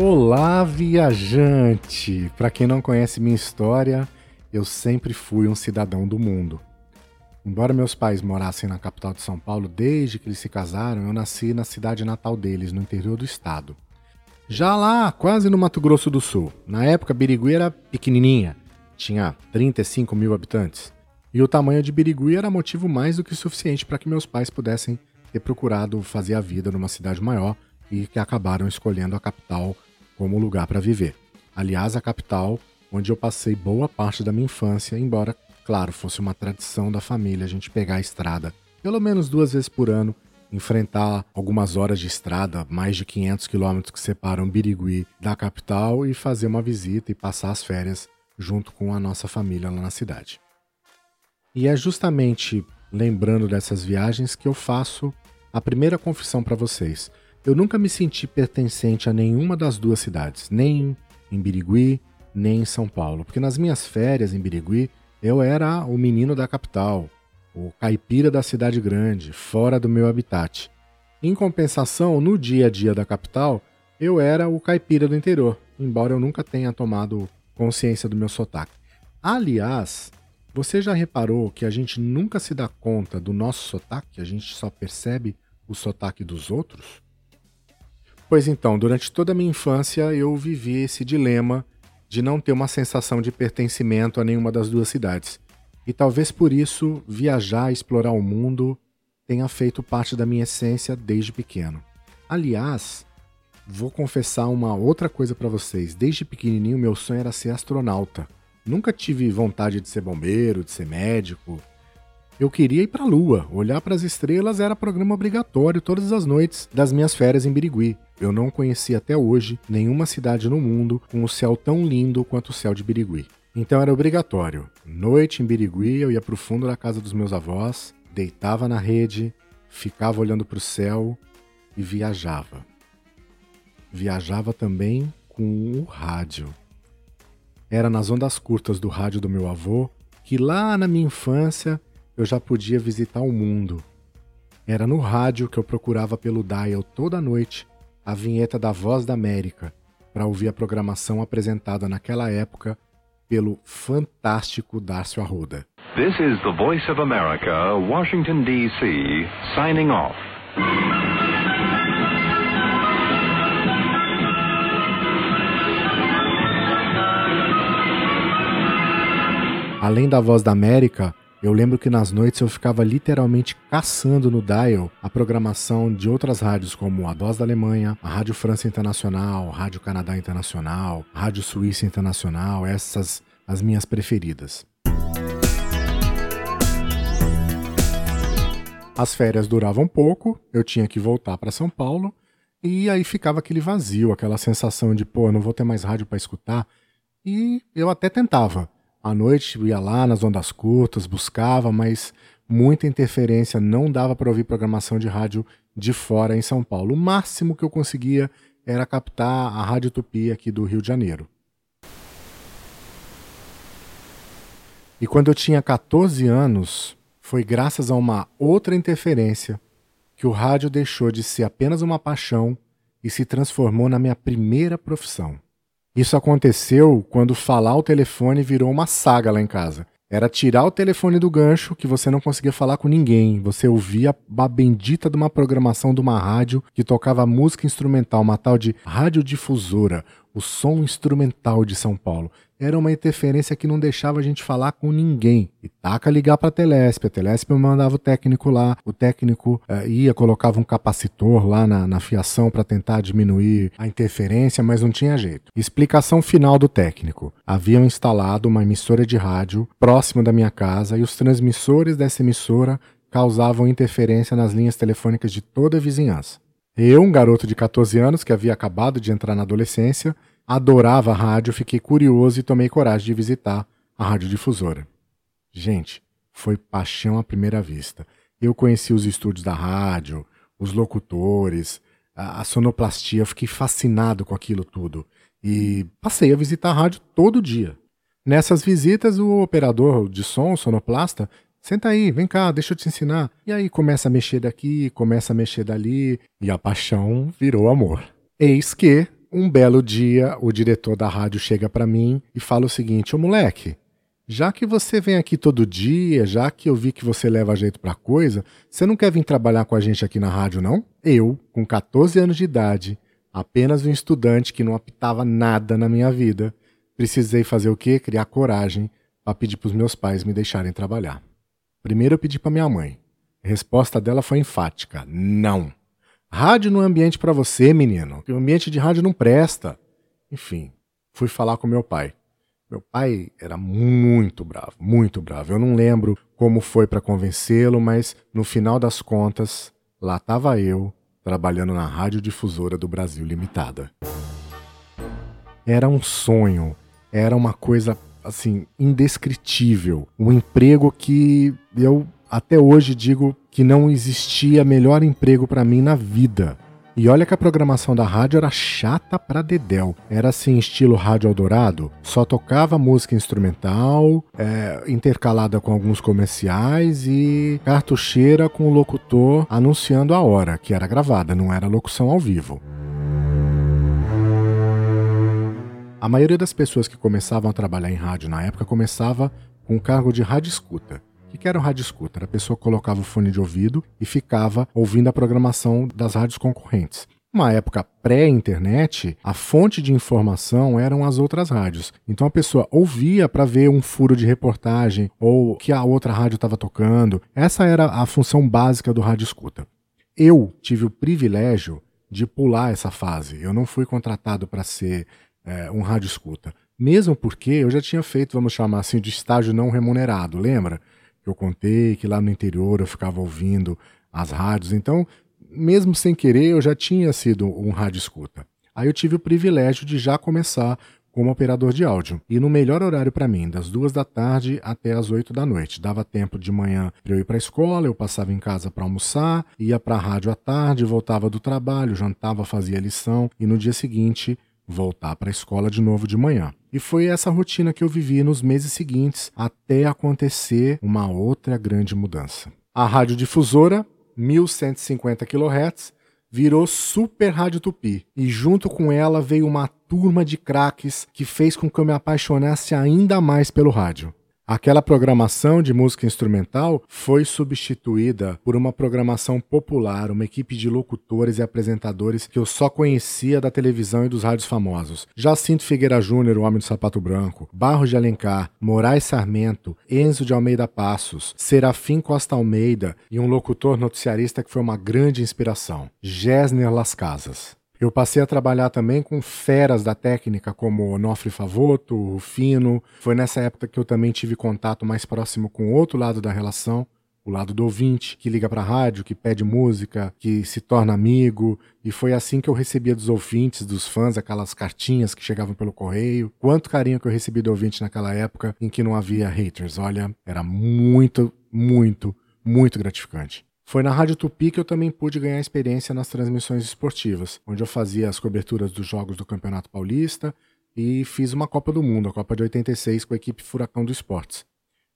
Olá, viajante! Para quem não conhece minha história, eu sempre fui um cidadão do mundo. Embora meus pais morassem na capital de São Paulo desde que eles se casaram, eu nasci na cidade natal deles, no interior do estado. Já lá, quase no Mato Grosso do Sul. Na época, Birigui era pequenininha, tinha 35 mil habitantes. E o tamanho de Birigui era motivo mais do que suficiente para que meus pais pudessem ter procurado fazer a vida numa cidade maior e que acabaram escolhendo a capital como lugar para viver. Aliás, a capital onde eu passei boa parte da minha infância, embora, claro, fosse uma tradição da família a gente pegar a estrada pelo menos duas vezes por ano, enfrentar algumas horas de estrada, mais de 500 quilômetros que separam Birigui da capital e fazer uma visita e passar as férias junto com a nossa família lá na cidade. E é justamente lembrando dessas viagens que eu faço a primeira confissão para vocês. Eu nunca me senti pertencente a nenhuma das duas cidades, nem em Birigui, nem em São Paulo, porque nas minhas férias em Birigui eu era o menino da capital, o caipira da cidade grande, fora do meu habitat. Em compensação, no dia a dia da capital, eu era o caipira do interior, embora eu nunca tenha tomado consciência do meu sotaque. Aliás, você já reparou que a gente nunca se dá conta do nosso sotaque, a gente só percebe o sotaque dos outros? Pois então, durante toda a minha infância eu vivi esse dilema de não ter uma sensação de pertencimento a nenhuma das duas cidades. E talvez por isso viajar, explorar o mundo tenha feito parte da minha essência desde pequeno. Aliás, vou confessar uma outra coisa para vocês. Desde pequenininho meu sonho era ser astronauta. Nunca tive vontade de ser bombeiro, de ser médico. Eu queria ir para a Lua. Olhar para as estrelas era programa obrigatório todas as noites das minhas férias em Birigui. Eu não conheci até hoje nenhuma cidade no mundo com o céu tão lindo quanto o céu de Birigui. Então era obrigatório. Noite em Birigui, eu ia para o fundo da casa dos meus avós, deitava na rede, ficava olhando para o céu e viajava. Viajava também com o rádio. Era nas ondas curtas do rádio do meu avô que lá na minha infância eu já podia visitar o mundo. Era no rádio que eu procurava pelo dial toda noite a vinheta da Voz da América para ouvir a programação apresentada naquela época pelo fantástico Darcio Arruda. This is the Voice of America, Washington DC, signing off. Além da Voz da América, eu lembro que nas noites eu ficava literalmente caçando no dial a programação de outras rádios, como a Voz da Alemanha, a Rádio França Internacional, a Rádio Canadá Internacional, a Rádio Suíça Internacional, essas as minhas preferidas. As férias duravam pouco, eu tinha que voltar para São Paulo e aí ficava aquele vazio, aquela sensação de, pô, não vou ter mais rádio para escutar. E eu até tentava à noite ia lá nas ondas curtas, buscava, mas muita interferência, não dava para ouvir programação de rádio de fora em São Paulo. O máximo que eu conseguia era captar a Rádio Tupi aqui do Rio de Janeiro. E quando eu tinha 14 anos, foi graças a uma outra interferência que o rádio deixou de ser apenas uma paixão e se transformou na minha primeira profissão. Isso aconteceu quando falar o telefone virou uma saga lá em casa. Era tirar o telefone do gancho que você não conseguia falar com ninguém. Você ouvia a bendita de uma programação de uma rádio que tocava música instrumental, uma tal de radiodifusora, o som instrumental de São Paulo era uma interferência que não deixava a gente falar com ninguém. E taca ligar para a Telesp. A Telesp mandava o técnico lá, o técnico uh, ia, colocava um capacitor lá na, na fiação para tentar diminuir a interferência, mas não tinha jeito. Explicação final do técnico: haviam instalado uma emissora de rádio próximo da minha casa e os transmissores dessa emissora causavam interferência nas linhas telefônicas de toda a vizinhança. Eu, um garoto de 14 anos que havia acabado de entrar na adolescência, adorava a rádio, fiquei curioso e tomei coragem de visitar a radiodifusora. Gente, foi paixão à primeira vista. Eu conheci os estúdios da rádio, os locutores, a, a sonoplastia, fiquei fascinado com aquilo tudo. E passei a visitar a rádio todo dia. Nessas visitas, o operador de som, o sonoplasta, senta aí, vem cá, deixa eu te ensinar. E aí começa a mexer daqui, começa a mexer dali, e a paixão virou amor. Eis que, um belo dia, o diretor da rádio chega para mim e fala o seguinte: Ô moleque, já que você vem aqui todo dia, já que eu vi que você leva jeito pra coisa, você não quer vir trabalhar com a gente aqui na rádio, não? Eu, com 14 anos de idade, apenas um estudante que não apitava nada na minha vida, precisei fazer o quê? Criar coragem para pedir pros meus pais me deixarem trabalhar. Primeiro eu pedi para minha mãe. A resposta dela foi enfática: não. Rádio não é ambiente para você, menino. O ambiente de rádio não presta. Enfim, fui falar com meu pai. Meu pai era muito bravo, muito bravo. Eu não lembro como foi para convencê-lo, mas no final das contas, lá estava eu, trabalhando na Radiodifusora do Brasil Limitada. Era um sonho, era uma coisa assim indescritível, um emprego que eu até hoje digo que não existia melhor emprego para mim na vida. E olha que a programação da rádio era chata pra dedéu. Era assim, estilo Rádio Eldorado. Só tocava música instrumental, é, intercalada com alguns comerciais e cartucheira com o locutor anunciando a hora, que era gravada, não era locução ao vivo. A maioria das pessoas que começavam a trabalhar em rádio na época começava com o cargo de rádio escuta. O que era o rádio escuta? A pessoa colocava o fone de ouvido e ficava ouvindo a programação das rádios concorrentes. Uma época pré-internet, a fonte de informação eram as outras rádios. Então a pessoa ouvia para ver um furo de reportagem ou que a outra rádio estava tocando. Essa era a função básica do rádio escuta. Eu tive o privilégio de pular essa fase. Eu não fui contratado para ser é, um rádio escuta. Mesmo porque eu já tinha feito, vamos chamar assim, de estágio não remunerado, lembra? eu contei que lá no interior eu ficava ouvindo as rádios. Então, mesmo sem querer, eu já tinha sido um rádio escuta. Aí eu tive o privilégio de já começar como operador de áudio. E no melhor horário para mim, das duas da tarde até as oito da noite. Dava tempo de manhã para eu ir para a escola, eu passava em casa para almoçar, ia para a rádio à tarde, voltava do trabalho, jantava, fazia lição e no dia seguinte voltar para a escola de novo de manhã. E foi essa rotina que eu vivi nos meses seguintes até acontecer uma outra grande mudança. A radiodifusora, 1150 kHz, virou Super Rádio Tupi e junto com ela veio uma turma de craques que fez com que eu me apaixonasse ainda mais pelo rádio. Aquela programação de música instrumental foi substituída por uma programação popular, uma equipe de locutores e apresentadores que eu só conhecia da televisão e dos rádios famosos. Jacinto Figueira Júnior, o Homem do Sapato Branco, Barros de Alencar, Moraes Sarmento, Enzo de Almeida Passos, Serafim Costa Almeida e um locutor noticiarista que foi uma grande inspiração, Gessner Las Casas. Eu passei a trabalhar também com feras da técnica, como Onofre Favoto, Rufino. Foi nessa época que eu também tive contato mais próximo com outro lado da relação, o lado do ouvinte, que liga para a rádio, que pede música, que se torna amigo. E foi assim que eu recebia dos ouvintes, dos fãs, aquelas cartinhas que chegavam pelo correio. Quanto carinho que eu recebi do ouvinte naquela época em que não havia haters. Olha, era muito, muito, muito gratificante. Foi na Rádio Tupi que eu também pude ganhar experiência nas transmissões esportivas, onde eu fazia as coberturas dos jogos do Campeonato Paulista e fiz uma Copa do Mundo, a Copa de 86, com a equipe Furacão do Esportes.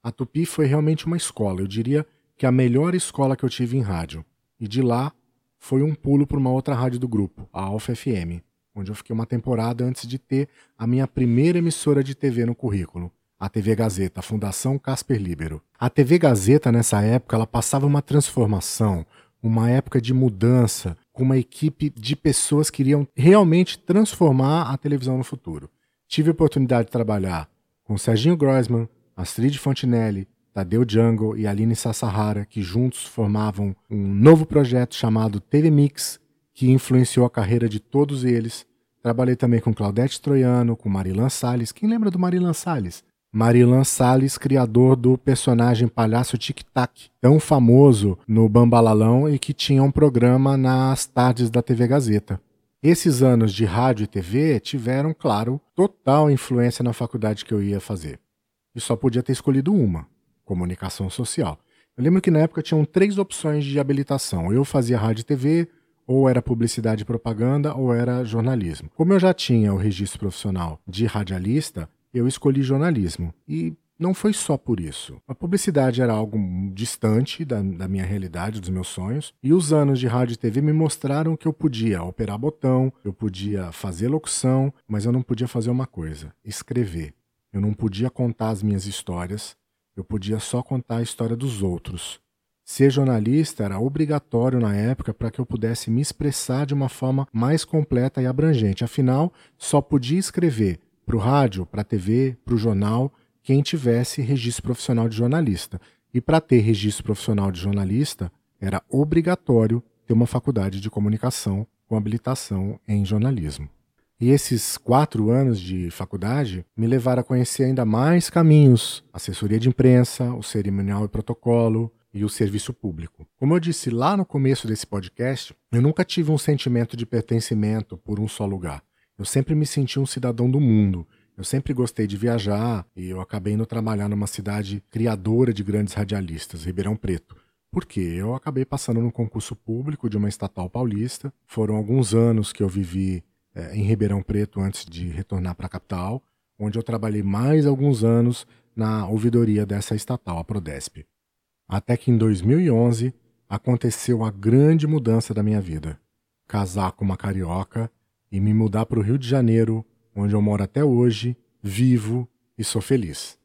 A Tupi foi realmente uma escola, eu diria que a melhor escola que eu tive em rádio. E de lá foi um pulo para uma outra rádio do grupo, a Alfa FM, onde eu fiquei uma temporada antes de ter a minha primeira emissora de TV no currículo a TV Gazeta, a Fundação Casper Libero. A TV Gazeta, nessa época, ela passava uma transformação, uma época de mudança, com uma equipe de pessoas que iriam realmente transformar a televisão no futuro. Tive a oportunidade de trabalhar com Serginho Groisman, Astrid Fontinelli, Tadeu Jungle e Aline Sassahara, que juntos formavam um novo projeto chamado TV Mix, que influenciou a carreira de todos eles. Trabalhei também com Claudete Troiano, com Marilan Salles. Quem lembra do Marilan Salles? Marilan Salles, criador do personagem Palhaço Tic Tac, tão famoso no Bambalalão e que tinha um programa nas tardes da TV Gazeta. Esses anos de rádio e TV tiveram, claro, total influência na faculdade que eu ia fazer. E só podia ter escolhido uma: comunicação social. Eu lembro que na época tinham três opções de habilitação. Eu fazia rádio e TV, ou era publicidade e propaganda, ou era jornalismo. Como eu já tinha o registro profissional de radialista, eu escolhi jornalismo. E não foi só por isso. A publicidade era algo distante da, da, minha realidade, dos meus sonhos, e os anos de rádio e TV me mostraram que eu podia operar botão, eu podia fazer locução, mas eu não podia fazer uma coisa: escrever. Eu não podia contar as minhas histórias, eu podia só contar a história dos outros. Ser jornalista era obrigatório na época para que eu pudesse me expressar de uma forma mais completa e abrangente. Afinal, só podia escrever para o rádio, para a TV, para o jornal, quem tivesse registro profissional de jornalista. E para ter registro profissional de jornalista, era obrigatório ter uma faculdade de comunicação com habilitação em jornalismo. E esses quatro anos de faculdade me levaram a conhecer ainda mais caminhos: assessoria de imprensa, o cerimonial e protocolo e o serviço público. Como eu disse lá no começo desse podcast, eu nunca tive um sentimento de pertencimento por um só lugar. Eu sempre me senti um cidadão do mundo. Eu sempre gostei de viajar e eu acabei indo trabalhar numa cidade criadora de grandes radialistas, Ribeirão Preto. Por quê? Eu acabei passando no concurso público de uma estatal paulista. Foram alguns anos que eu vivi é, em Ribeirão Preto antes de retornar para a capital, onde eu trabalhei mais alguns anos na ouvidoria dessa estatal, a Prodesp. Até que em 2011 aconteceu a grande mudança da minha vida. Casar com uma carioca e me mudar para o Rio de Janeiro, onde eu moro até hoje, vivo e sou feliz.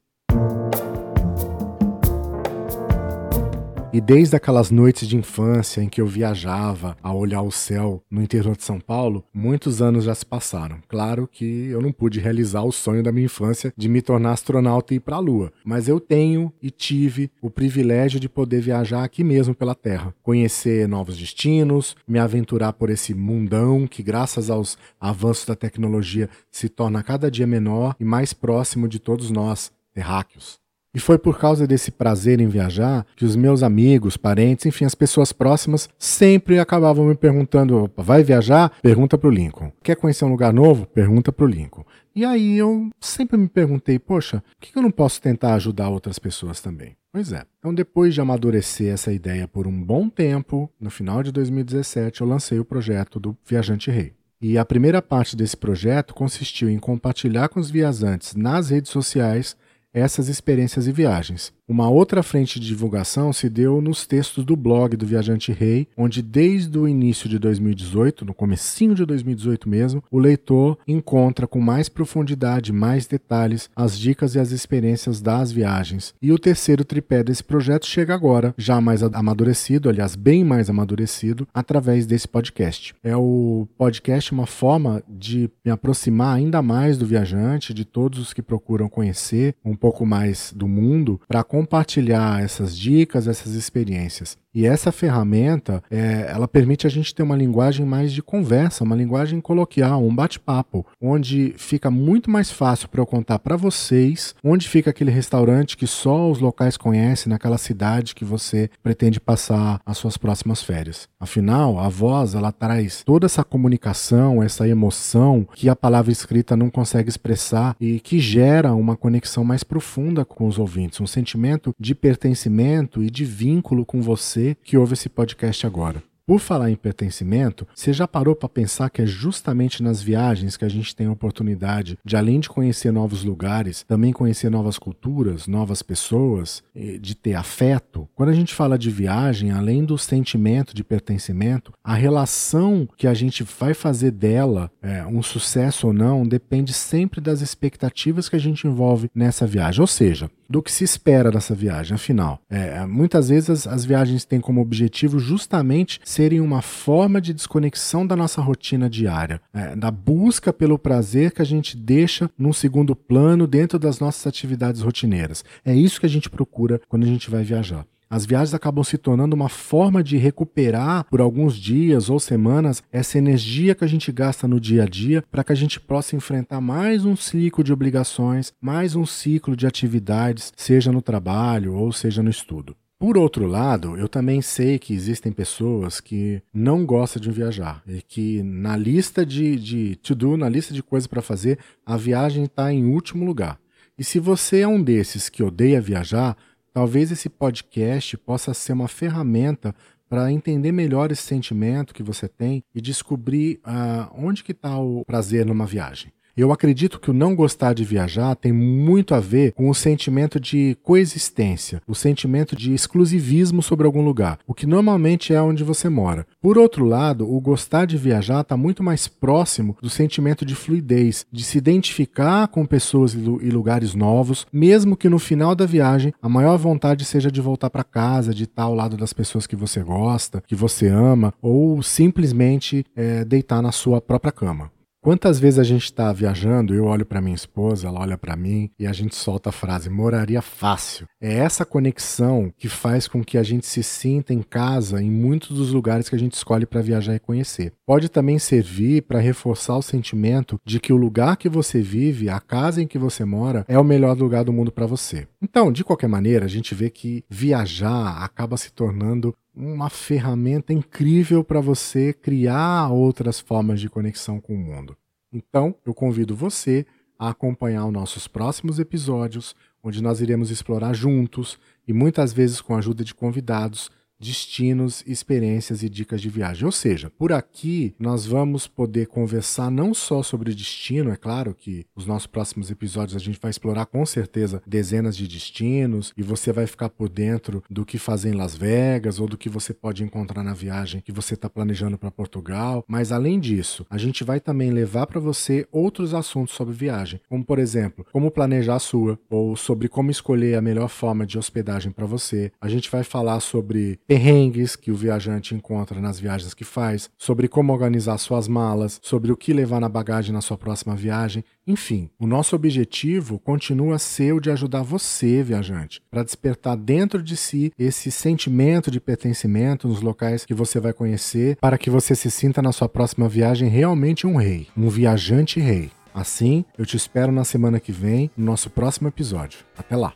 E desde aquelas noites de infância em que eu viajava a olhar o céu no interior de São Paulo, muitos anos já se passaram. Claro que eu não pude realizar o sonho da minha infância de me tornar astronauta e ir para a Lua, mas eu tenho e tive o privilégio de poder viajar aqui mesmo pela Terra, conhecer novos destinos, me aventurar por esse mundão que, graças aos avanços da tecnologia, se torna cada dia menor e mais próximo de todos nós, terráqueos. E foi por causa desse prazer em viajar que os meus amigos, parentes, enfim, as pessoas próximas sempre acabavam me perguntando: vai viajar? Pergunta pro Lincoln. Quer conhecer um lugar novo? Pergunta pro Lincoln. E aí eu sempre me perguntei: poxa, por que eu não posso tentar ajudar outras pessoas também? Pois é. Então, depois de amadurecer essa ideia por um bom tempo, no final de 2017 eu lancei o projeto do Viajante Rei. E a primeira parte desse projeto consistiu em compartilhar com os viajantes nas redes sociais essas experiências e viagens. Uma outra frente de divulgação se deu nos textos do blog do Viajante Rei, onde desde o início de 2018, no comecinho de 2018 mesmo, o leitor encontra com mais profundidade, mais detalhes, as dicas e as experiências das viagens. E o terceiro tripé desse projeto chega agora, já mais amadurecido, aliás, bem mais amadurecido, através desse podcast. É o podcast uma forma de me aproximar ainda mais do viajante, de todos os que procuram conhecer um pouco mais do mundo, para compartilhar essas dicas, essas experiências. E essa ferramenta, é, ela permite a gente ter uma linguagem mais de conversa, uma linguagem coloquial, um bate-papo, onde fica muito mais fácil para eu contar para vocês onde fica aquele restaurante que só os locais conhecem naquela cidade que você pretende passar as suas próximas férias. Afinal, a voz, ela traz toda essa comunicação, essa emoção que a palavra escrita não consegue expressar e que gera uma conexão mais profunda com os ouvintes, um sentimento de pertencimento e de vínculo com você que ouve esse podcast agora. Por falar em pertencimento, você já parou para pensar que é justamente nas viagens que a gente tem a oportunidade de, além de conhecer novos lugares, também conhecer novas culturas, novas pessoas, de ter afeto? Quando a gente fala de viagem, além do sentimento de pertencimento, a relação que a gente vai fazer dela, é, um sucesso ou não, depende sempre das expectativas que a gente envolve nessa viagem. Ou seja, do que se espera dessa viagem. Afinal, é, muitas vezes as, as viagens têm como objetivo justamente serem uma forma de desconexão da nossa rotina diária, é, da busca pelo prazer que a gente deixa num segundo plano dentro das nossas atividades rotineiras. É isso que a gente procura quando a gente vai viajar. As viagens acabam se tornando uma forma de recuperar por alguns dias ou semanas essa energia que a gente gasta no dia a dia para que a gente possa enfrentar mais um ciclo de obrigações, mais um ciclo de atividades, seja no trabalho ou seja no estudo. Por outro lado, eu também sei que existem pessoas que não gostam de viajar e que na lista de, de to-do, na lista de coisas para fazer, a viagem está em último lugar. E se você é um desses que odeia viajar, Talvez esse podcast possa ser uma ferramenta para entender melhor esse sentimento que você tem e descobrir uh, onde que está o prazer numa viagem. Eu acredito que o não gostar de viajar tem muito a ver com o sentimento de coexistência, o sentimento de exclusivismo sobre algum lugar, o que normalmente é onde você mora. Por outro lado, o gostar de viajar está muito mais próximo do sentimento de fluidez, de se identificar com pessoas e lugares novos, mesmo que no final da viagem a maior vontade seja de voltar para casa, de estar ao lado das pessoas que você gosta, que você ama, ou simplesmente é, deitar na sua própria cama. Quantas vezes a gente está viajando, eu olho para minha esposa, ela olha para mim e a gente solta a frase moraria fácil. É essa conexão que faz com que a gente se sinta em casa em muitos dos lugares que a gente escolhe para viajar e conhecer. Pode também servir para reforçar o sentimento de que o lugar que você vive, a casa em que você mora, é o melhor lugar do mundo para você. Então, de qualquer maneira, a gente vê que viajar acaba se tornando uma ferramenta incrível para você criar outras formas de conexão com o mundo. Então, eu convido você a acompanhar os nossos próximos episódios, onde nós iremos explorar juntos e muitas vezes com a ajuda de convidados destinos, experiências e dicas de viagem. Ou seja, por aqui nós vamos poder conversar não só sobre destino, é claro que os nossos próximos episódios a gente vai explorar com certeza dezenas de destinos e você vai ficar por dentro do que fazer em Las Vegas ou do que você pode encontrar na viagem que você está planejando para Portugal. Mas além disso, a gente vai também levar para você outros assuntos sobre viagem, como por exemplo, como planejar a sua ou sobre como escolher a melhor forma de hospedagem para você. A gente vai falar sobre perrengues que o viajante encontra nas viagens que faz, sobre como organizar suas malas, sobre o que levar na bagagem na sua próxima viagem. Enfim, o nosso objetivo continua a ser o de ajudar você, viajante, para despertar dentro de si esse sentimento de pertencimento nos locais que você vai conhecer, para que você se sinta na sua próxima viagem realmente um rei, um viajante rei. Assim, eu te espero na semana que vem, no nosso próximo episódio. Até lá!